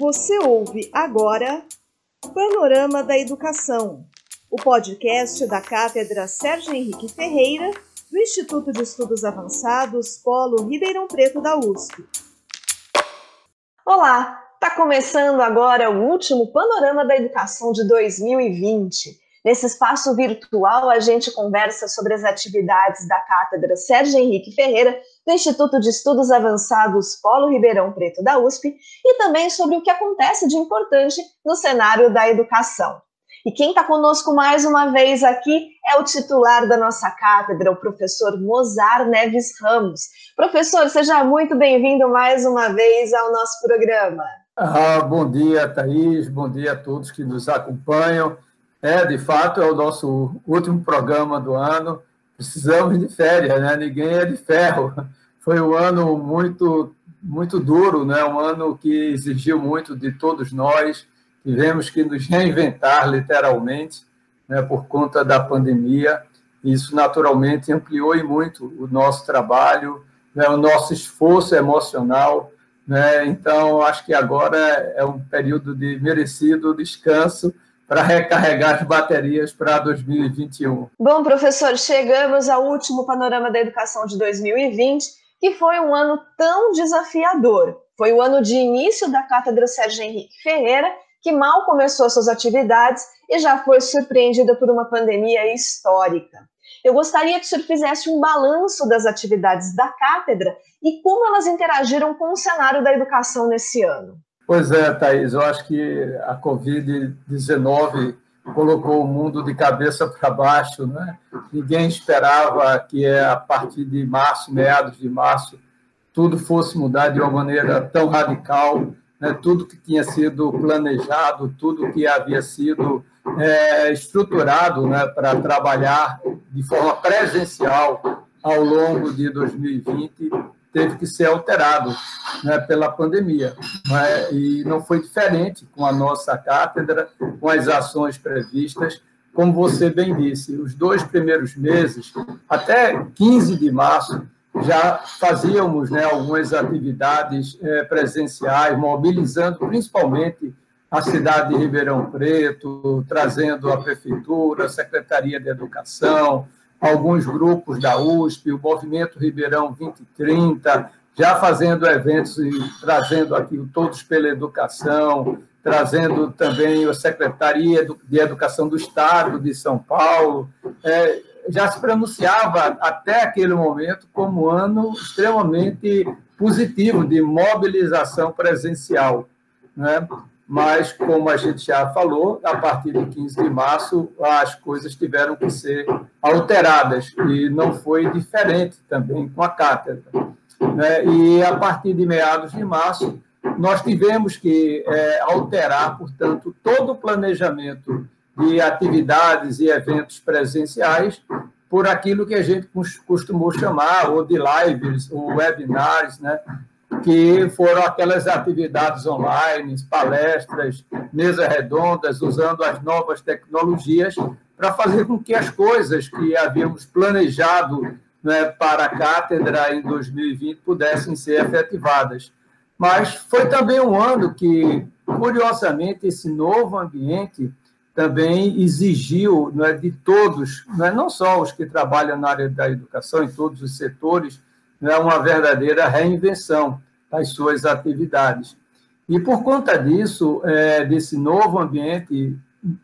Você ouve agora Panorama da Educação, o podcast da Cátedra Sérgio Henrique Ferreira, do Instituto de Estudos Avançados Polo Ribeirão Preto da USP. Olá, está começando agora o último Panorama da Educação de 2020. Nesse espaço virtual, a gente conversa sobre as atividades da Cátedra Sérgio Henrique Ferreira, do Instituto de Estudos Avançados Polo Ribeirão Preto da USP, e também sobre o que acontece de importante no cenário da educação. E quem está conosco mais uma vez aqui é o titular da nossa cátedra, o professor Mozar Neves Ramos. Professor, seja muito bem-vindo mais uma vez ao nosso programa. Ah, bom dia, Thaís, bom dia a todos que nos acompanham. É, de fato, é o nosso último programa do ano. Precisamos de férias, né? Ninguém é de ferro. Foi um ano muito, muito duro, né? Um ano que exigiu muito de todos nós. Tivemos que nos reinventar, literalmente, né? por conta da pandemia. Isso, naturalmente, ampliou e muito o nosso trabalho, né? o nosso esforço emocional. Né? Então, acho que agora é um período de merecido descanso para recarregar as baterias para 2021. Bom, professor, chegamos ao último panorama da educação de 2020, que foi um ano tão desafiador. Foi o ano de início da Cátedra Sérgio Henrique Ferreira, que mal começou suas atividades e já foi surpreendida por uma pandemia histórica. Eu gostaria que o senhor fizesse um balanço das atividades da cátedra e como elas interagiram com o cenário da educação nesse ano. Pois é, Thaís, eu acho que a Covid-19 colocou o mundo de cabeça para baixo. Né? Ninguém esperava que a partir de março, meados de março, tudo fosse mudar de uma maneira tão radical. Né? Tudo que tinha sido planejado, tudo que havia sido é, estruturado né, para trabalhar de forma presencial ao longo de 2020 teve que ser alterado né, pela pandemia. Né, e não foi diferente com a nossa cátedra, com as ações previstas. Como você bem disse, os dois primeiros meses, até 15 de março, já fazíamos né, algumas atividades é, presenciais, mobilizando principalmente a cidade de Ribeirão Preto, trazendo a prefeitura, a Secretaria de Educação, alguns grupos da USP, o Movimento Ribeirão 2030, já fazendo eventos e trazendo aqui o Todos pela Educação, trazendo também a Secretaria de Educação do Estado de São Paulo. É, já se pronunciava até aquele momento como um ano extremamente positivo de mobilização presencial. Né? Mas, como a gente já falou, a partir de 15 de março, as coisas tiveram que ser alteradas, e não foi diferente também com a cátedra. Né? E, a partir de meados de março, nós tivemos que é, alterar, portanto, todo o planejamento de atividades e eventos presenciais por aquilo que a gente costumou chamar ou de lives, ou webinars, né? Que foram aquelas atividades online, palestras, mesas redondas, usando as novas tecnologias para fazer com que as coisas que havíamos planejado né, para a cátedra em 2020 pudessem ser efetivadas. Mas foi também um ano que, curiosamente, esse novo ambiente também exigiu né, de todos, né, não só os que trabalham na área da educação, em todos os setores, né, uma verdadeira reinvenção das suas atividades. E por conta disso, é, desse novo ambiente,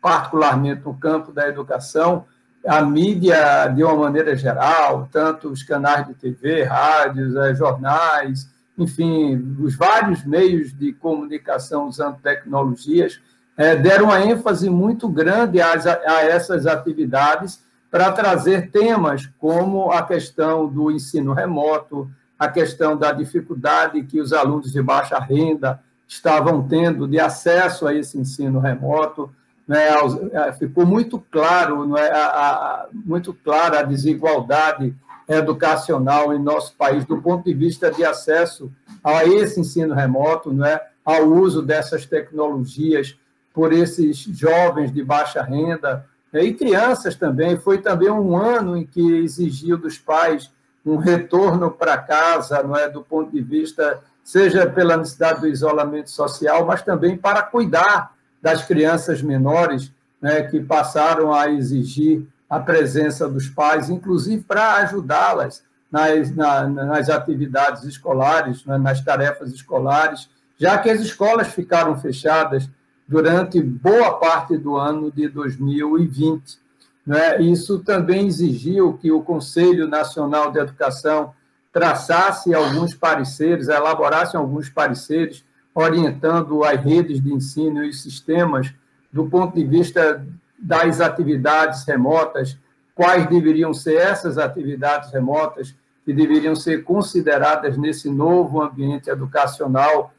particularmente no campo da educação, a mídia, de uma maneira geral, tanto os canais de TV, rádios, é, jornais, enfim, os vários meios de comunicação usando tecnologias, é, deram uma ênfase muito grande a, a essas atividades para trazer temas como a questão do ensino remoto, a questão da dificuldade que os alunos de baixa renda estavam tendo de acesso a esse ensino remoto. Né, é, ficou muito claro, né, a, a, muito clara a desigualdade educacional em nosso país do ponto de vista de acesso a esse ensino remoto, né, ao uso dessas tecnologias por esses jovens de baixa renda né, e crianças também. Foi também um ano em que exigiu dos pais um retorno para casa, não é, do ponto de vista seja pela necessidade do isolamento social, mas também para cuidar das crianças menores, né, que passaram a exigir a presença dos pais, inclusive para ajudá-las nas, na, nas atividades escolares, né, nas tarefas escolares, já que as escolas ficaram fechadas durante boa parte do ano de 2020. Né? Isso também exigiu que o Conselho Nacional de Educação traçasse alguns pareceres, elaborasse alguns pareceres, orientando as redes de ensino e os sistemas do ponto de vista das atividades remotas, quais deveriam ser essas atividades remotas que deveriam ser consideradas nesse novo ambiente educacional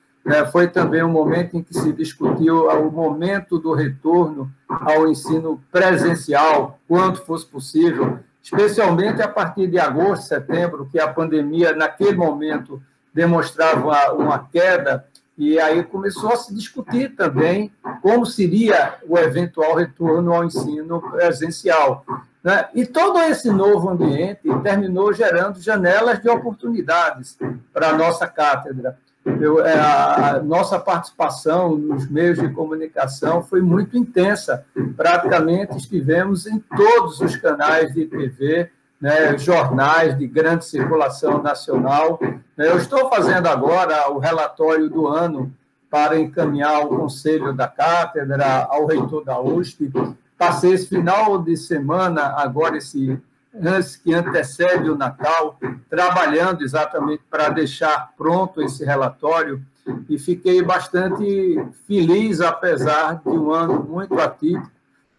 foi também um momento em que se discutiu o momento do retorno ao ensino presencial, quanto fosse possível, especialmente a partir de agosto, setembro, que a pandemia, naquele momento, demonstrava uma queda, e aí começou a se discutir também como seria o eventual retorno ao ensino presencial. Né? E todo esse novo ambiente terminou gerando janelas de oportunidades para a nossa cátedra. Eu, é, a nossa participação nos meios de comunicação foi muito intensa. Praticamente estivemos em todos os canais de TV, né, jornais de grande circulação nacional. Eu estou fazendo agora o relatório do ano para encaminhar ao Conselho da Cátedra, ao reitor da USP. Passei esse final de semana, agora esse antes que antecede o Natal, trabalhando exatamente para deixar pronto esse relatório. E fiquei bastante feliz, apesar de um ano muito atípico,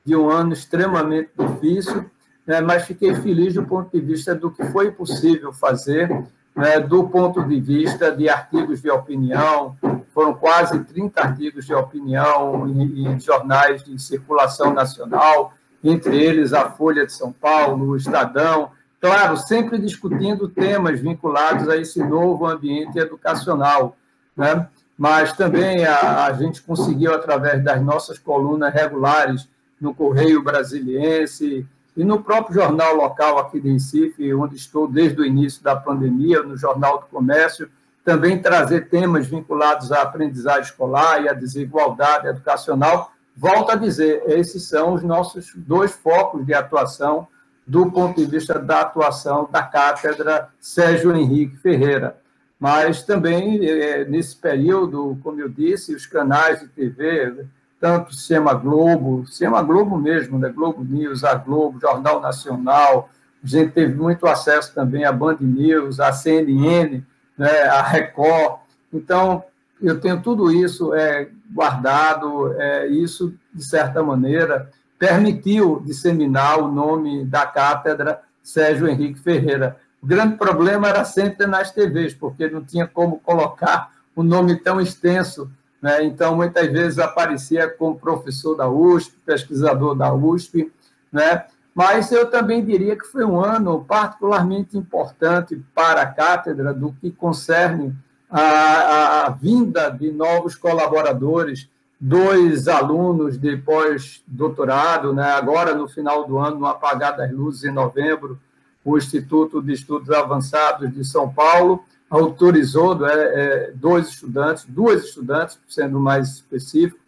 de um ano extremamente difícil, né, mas fiquei feliz do ponto de vista do que foi possível fazer, né, do ponto de vista de artigos de opinião, foram quase 30 artigos de opinião em, em jornais de circulação nacional, entre eles a Folha de São Paulo, o Estadão, claro, sempre discutindo temas vinculados a esse novo ambiente educacional, né? mas também a, a gente conseguiu, através das nossas colunas regulares no Correio Brasiliense e no próprio jornal local aqui de Recife, onde estou desde o início da pandemia, no Jornal do Comércio, também trazer temas vinculados à aprendizagem escolar e à desigualdade educacional, Volto a dizer, esses são os nossos dois focos de atuação do ponto de vista da atuação da cátedra Sérgio Henrique Ferreira. Mas também, é, nesse período, como eu disse, os canais de TV, tanto Sema Globo, Sema Globo mesmo, né? Globo News, a Globo, Jornal Nacional, a gente teve muito acesso também à Band News, à CNN, né? a Record. Então, eu tenho tudo isso é, guardado, é, isso, de certa maneira, permitiu disseminar o nome da cátedra Sérgio Henrique Ferreira. O grande problema era sempre nas TVs, porque não tinha como colocar um nome tão extenso. Né? Então, muitas vezes aparecia como professor da USP, pesquisador da USP, né? mas eu também diria que foi um ano particularmente importante para a cátedra do que concerne a, a, vinda de novos colaboradores, dois alunos de pós-doutorado, né? agora no final do ano, no Apagar das Luzes, em novembro, o Instituto de Estudos Avançados de São Paulo autorizou é, é, dois estudantes, duas estudantes, sendo mais específico,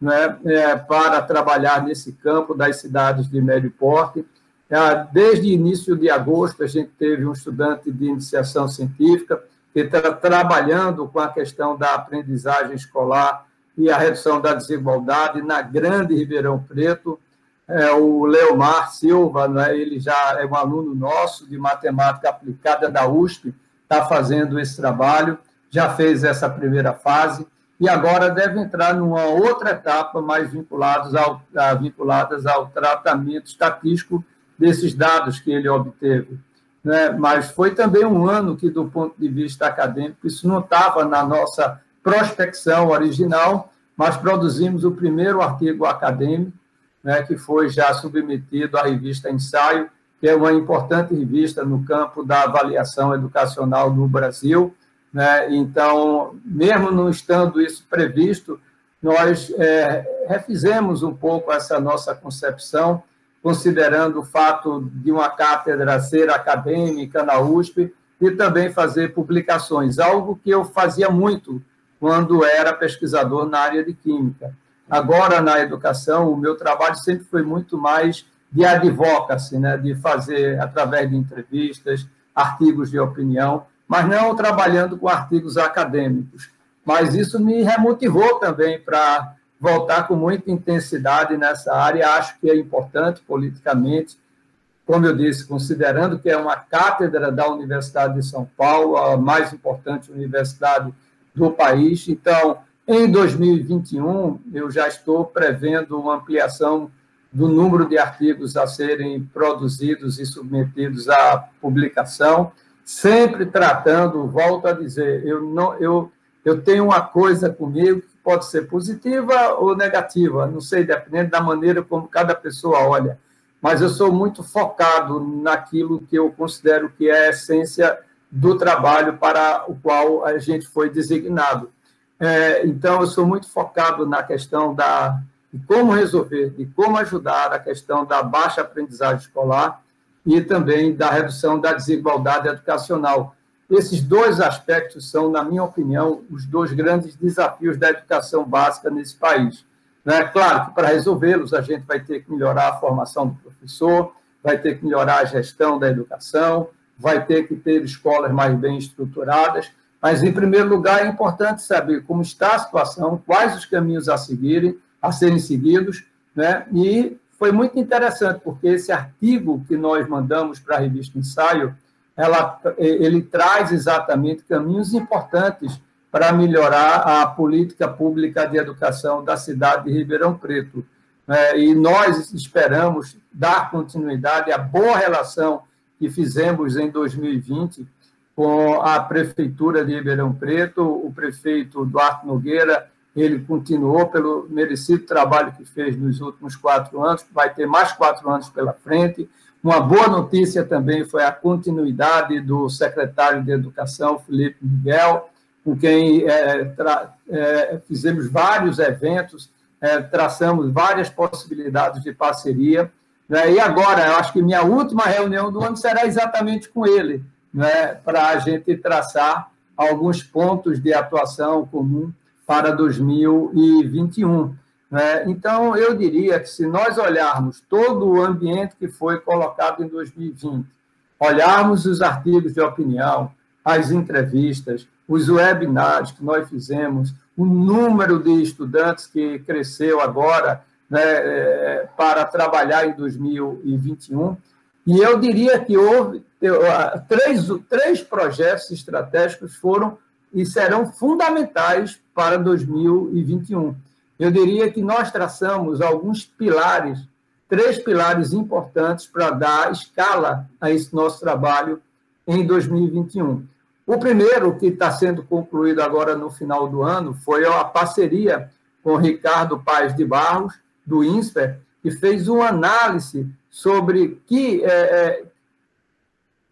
né, é, para trabalhar nesse campo das cidades de médio porte. É, desde início de agosto, a gente teve um estudante de iniciação científica, que está trabalhando com a questão da aprendizagem escolar e a redução da desigualdade na Grande Ribeirão Preto. É, o Leomar Silva, né, ele já é um aluno nosso de matemática aplicada da USP, está fazendo esse trabalho, já fez essa primeira fase e agora deve entrar numa outra etapa mais vinculados ao, vinculadas ao tratamento estatístico desses dados que ele obteve né? mas foi também um ano que, do ponto de vista acadêmico, isso não estava na nossa prospecção original, mas produzimos o primeiro artigo acadêmico, né, que foi já submetido à revista Ensaio, que é uma importante revista no campo da avaliação educacional no Brasil. Né? Então, mesmo não estando isso previsto, nós é, refizemos um pouco essa nossa concepção considerando o fato de uma cátedra ser acadêmica na USP e também fazer publicações, algo que eu fazia muito quando era pesquisador na área de química. Agora, na educação, o meu trabalho sempre foi muito mais de advocacy, né, de fazer através de entrevistas, artigos de opinião, mas não trabalhando com artigos acadêmicos. Mas isso me remotivou também para voltar com muita intensidade nessa área. Acho que é importante politicamente, como eu disse, considerando que é uma cátedra da Universidade de São Paulo, a mais importante universidade do país. Então, em 2021, eu já estou prevendo uma ampliação do número de artigos a serem produzidos e submetidos à publicação, sempre tratando, volto a dizer, eu não eu eu tenho uma coisa comigo pode ser positiva ou negativa, não sei, dependendo da maneira como cada pessoa olha, mas eu sou muito focado naquilo que eu considero que é a essência do trabalho para o qual a gente foi designado. É, então, eu sou muito focado na questão da de como resolver, de como ajudar a questão da baixa aprendizagem escolar e também da redução da desigualdade educacional. Esses dois aspectos são, na minha opinião, os dois grandes desafios da educação básica nesse país. É claro que para resolvê-los a gente vai ter que melhorar a formação do professor, vai ter que melhorar a gestão da educação, vai ter que ter escolas mais bem estruturadas, mas, em primeiro lugar, é importante saber como está a situação, quais os caminhos a seguirem, a serem seguidos, né? E foi muito interessante, porque esse artigo que nós mandamos para a revista Ensaio, ela, ele traz exatamente caminhos importantes para melhorar a política pública de educação da cidade de Ribeirão Preto. Né? E nós esperamos dar continuidade à boa relação que fizemos em 2020 com a Prefeitura de Ribeirão Preto, o prefeito Duarte Nogueira, ele continuou pelo merecido trabalho que fez nos últimos quatro anos, vai ter mais quatro anos pela frente. Uma boa notícia também foi a continuidade do secretário de Educação, Felipe Miguel, com quem é, tra, é, fizemos vários eventos, é, traçamos várias possibilidades de parceria. Né? E agora, eu acho que minha última reunião do ano será exatamente com ele, né, para a gente traçar alguns pontos de atuação comum para 2021. Né? Então, eu diria que se nós olharmos todo o ambiente que foi colocado em 2020, olharmos os artigos de opinião, as entrevistas, os webinars que nós fizemos, o número de estudantes que cresceu agora né, é, para trabalhar em 2021, e eu diria que houve três, três projetos estratégicos foram e serão fundamentais para 2021. Eu diria que nós traçamos alguns pilares, três pilares importantes para dar escala a esse nosso trabalho em 2021. O primeiro, que está sendo concluído agora no final do ano, foi a parceria com Ricardo Paes de Barros, do INSPER, que fez uma análise sobre que, é, é,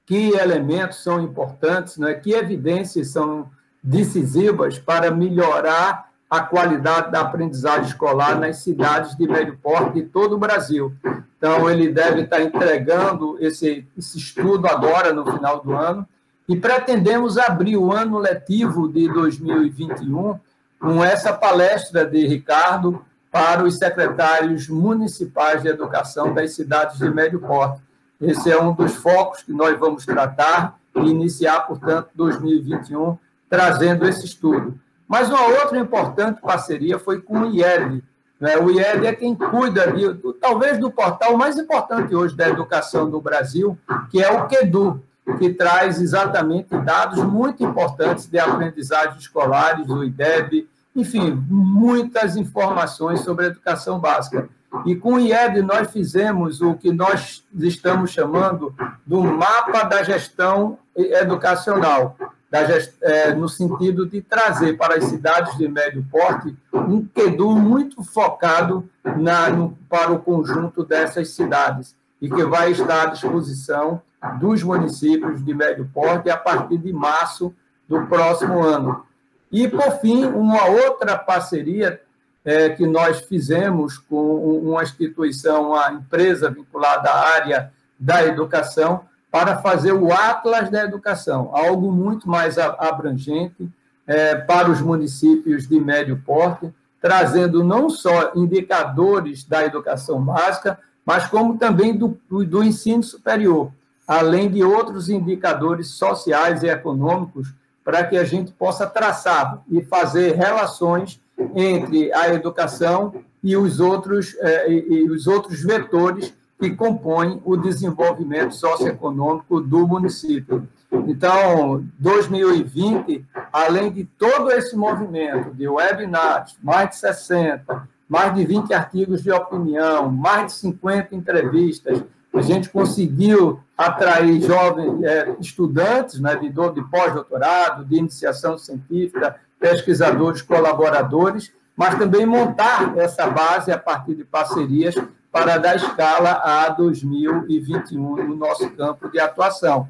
que elementos são importantes, né, que evidências são decisivas para melhorar a qualidade da aprendizagem escolar nas cidades de médio porte de todo o Brasil. Então, ele deve estar entregando esse, esse estudo agora, no final do ano, e pretendemos abrir o ano letivo de 2021 com essa palestra de Ricardo para os secretários municipais de educação das cidades de médio porte. Esse é um dos focos que nós vamos tratar e iniciar, portanto, 2021, trazendo esse estudo. Mas uma outra importante parceria foi com o IED. Né? O IED é quem cuida, de, talvez, do portal mais importante hoje da educação do Brasil, que é o QEDU, que traz exatamente dados muito importantes de aprendizagem escolares, o IDEB, enfim, muitas informações sobre educação básica. E com o IED nós fizemos o que nós estamos chamando do mapa da gestão educacional, da é, no sentido de trazer para as cidades de médio porte um QEDU muito focado na, no, para o conjunto dessas cidades e que vai estar à disposição dos municípios de médio porte a partir de março do próximo ano. E, por fim, uma outra parceria é, que nós fizemos com uma instituição, uma empresa vinculada à área da educação, para fazer o Atlas da Educação, algo muito mais abrangente é, para os municípios de médio porte, trazendo não só indicadores da educação básica, mas como também do, do ensino superior, além de outros indicadores sociais e econômicos, para que a gente possa traçar e fazer relações entre a educação e os outros, eh, e os outros vetores que compõem o desenvolvimento socioeconômico do município. Então, 2020, além de todo esse movimento de webinars, mais de 60, mais de 20 artigos de opinião, mais de 50 entrevistas. A gente conseguiu atrair jovens é, estudantes né, de, de pós-doutorado, de iniciação científica, pesquisadores, colaboradores, mas também montar essa base a partir de parcerias para dar escala a 2021 no nosso campo de atuação.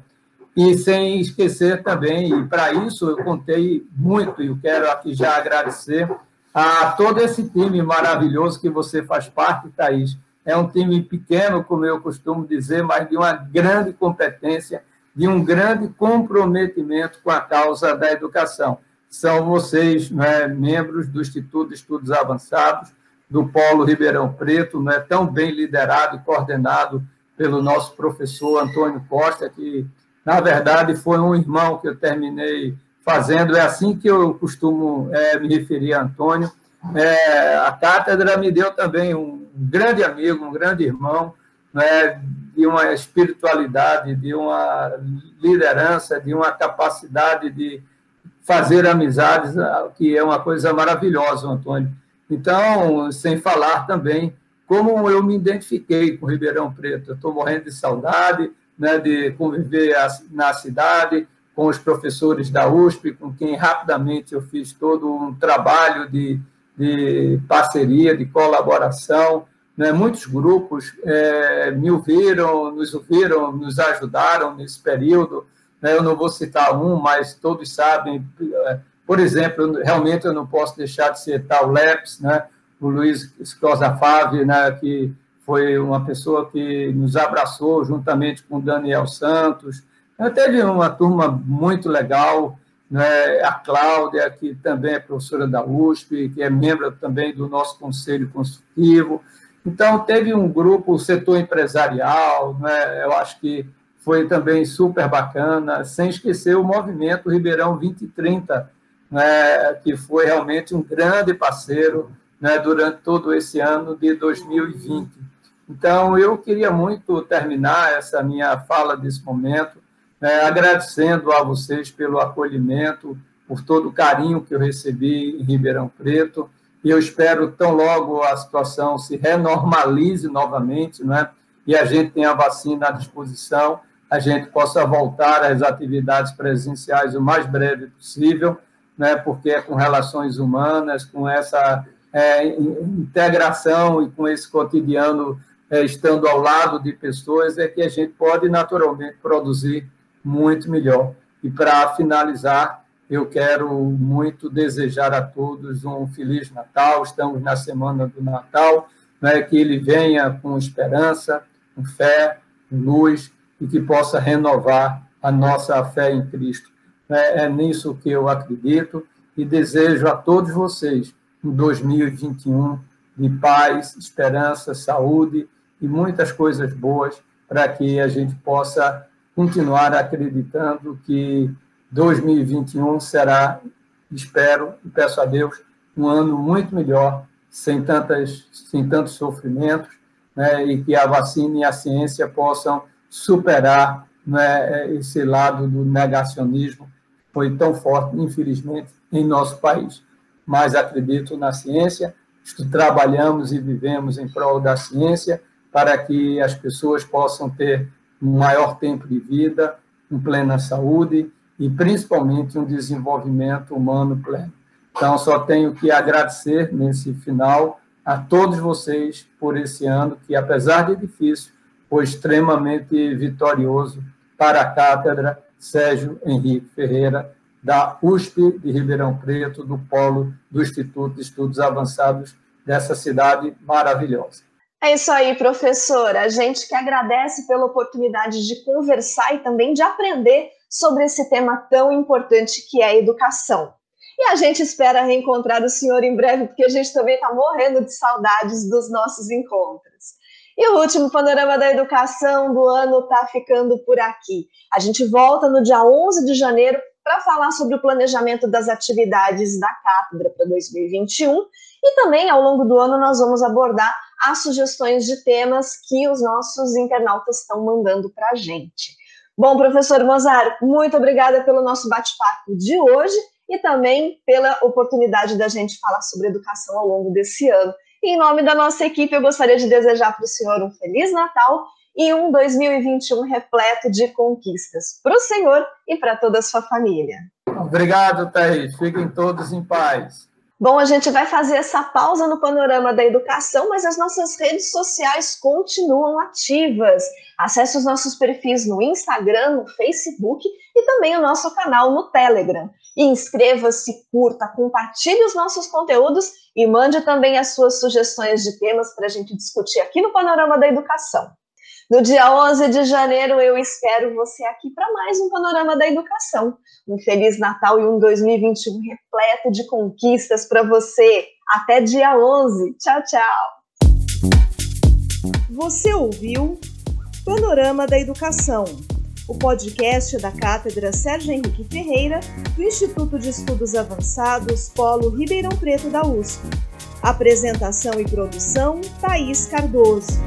E sem esquecer também, e para isso eu contei muito, e eu quero aqui já agradecer a todo esse time maravilhoso que você faz parte, Thaís. É um time pequeno, como eu costumo dizer, mas de uma grande competência, de um grande comprometimento com a causa da educação. São vocês, né, membros do Instituto de Estudos Avançados, do Polo Ribeirão Preto, né, tão bem liderado e coordenado pelo nosso professor Antônio Costa, que, na verdade, foi um irmão que eu terminei fazendo. É assim que eu costumo é, me referir a Antônio. É, a cátedra me deu também um grande amigo, um grande irmão, né, de uma espiritualidade, de uma liderança, de uma capacidade de fazer amizades, que é uma coisa maravilhosa, Antônio. Então, sem falar também como eu me identifiquei com Ribeirão Preto. Estou morrendo de saudade né, de conviver na cidade, com os professores da USP, com quem rapidamente eu fiz todo um trabalho de, de parceria, de colaboração. Né? Muitos grupos é, me ouviram, nos ouviram, nos ajudaram nesse período. Né? Eu não vou citar um, mas todos sabem. É, por exemplo, realmente eu não posso deixar de citar o LEPS, né? o Luiz Escosa Fave, né? que foi uma pessoa que nos abraçou juntamente com o Daniel Santos, Teve uma turma muito legal, né? a Cláudia, que também é professora da USP, que é membro também do nosso conselho consultivo. Então, teve um grupo, o setor empresarial, né? eu acho que foi também super bacana, sem esquecer o movimento Ribeirão 2030, né? que foi realmente um grande parceiro né? durante todo esse ano de 2020. Então, eu queria muito terminar essa minha fala desse momento é, agradecendo a vocês pelo acolhimento, por todo o carinho que eu recebi em Ribeirão Preto, e eu espero tão logo a situação se renormalize novamente, né? e a gente tenha a vacina à disposição, a gente possa voltar às atividades presenciais o mais breve possível, né? porque é com relações humanas, com essa é, integração e com esse cotidiano é, estando ao lado de pessoas, é que a gente pode naturalmente produzir muito melhor. E para finalizar, eu quero muito desejar a todos um Feliz Natal. Estamos na semana do Natal, né, que ele venha com esperança, com fé, com luz e que possa renovar a nossa fé em Cristo. É, é nisso que eu acredito e desejo a todos vocês um 2021 de paz, esperança, saúde e muitas coisas boas para que a gente possa continuar acreditando que 2021 será, espero e peço a Deus, um ano muito melhor, sem, tantas, sem tantos sofrimentos, né, e que a vacina e a ciência possam superar né, esse lado do negacionismo foi tão forte, infelizmente, em nosso país. Mas acredito na ciência, trabalhamos e vivemos em prol da ciência para que as pessoas possam ter um maior tempo de vida, em plena saúde e principalmente um desenvolvimento humano pleno. Então, só tenho que agradecer nesse final a todos vocês por esse ano que, apesar de difícil, foi extremamente vitorioso para a cátedra Sérgio Henrique Ferreira, da USP de Ribeirão Preto, do Polo do Instituto de Estudos Avançados dessa cidade maravilhosa. É isso aí, professora. A gente que agradece pela oportunidade de conversar e também de aprender sobre esse tema tão importante que é a educação. E a gente espera reencontrar o senhor em breve, porque a gente também está morrendo de saudades dos nossos encontros. E o último panorama da educação do ano está ficando por aqui. A gente volta no dia 11 de janeiro para falar sobre o planejamento das atividades da cátedra para 2021 e também ao longo do ano nós vamos abordar as sugestões de temas que os nossos internautas estão mandando para a gente. Bom, professor Mozart, muito obrigada pelo nosso bate-papo de hoje e também pela oportunidade da gente falar sobre educação ao longo desse ano. Em nome da nossa equipe, eu gostaria de desejar para o senhor um Feliz Natal e um 2021 repleto de conquistas para o senhor e para toda a sua família. Obrigado, Thaís. Fiquem todos em paz. Bom, a gente vai fazer essa pausa no panorama da educação, mas as nossas redes sociais continuam ativas. Acesse os nossos perfis no Instagram, no Facebook e também o nosso canal no Telegram. Inscreva-se, curta, compartilhe os nossos conteúdos e mande também as suas sugestões de temas para a gente discutir aqui no Panorama da Educação. No dia 11 de janeiro, eu espero você aqui para mais um Panorama da Educação. Um Feliz Natal e um 2021 repleto de conquistas para você. Até dia 11. Tchau, tchau. Você ouviu Panorama da Educação, o podcast da Cátedra Sérgio Henrique Ferreira, do Instituto de Estudos Avançados Polo Ribeirão Preto da USP. Apresentação e produção: Thaís Cardoso.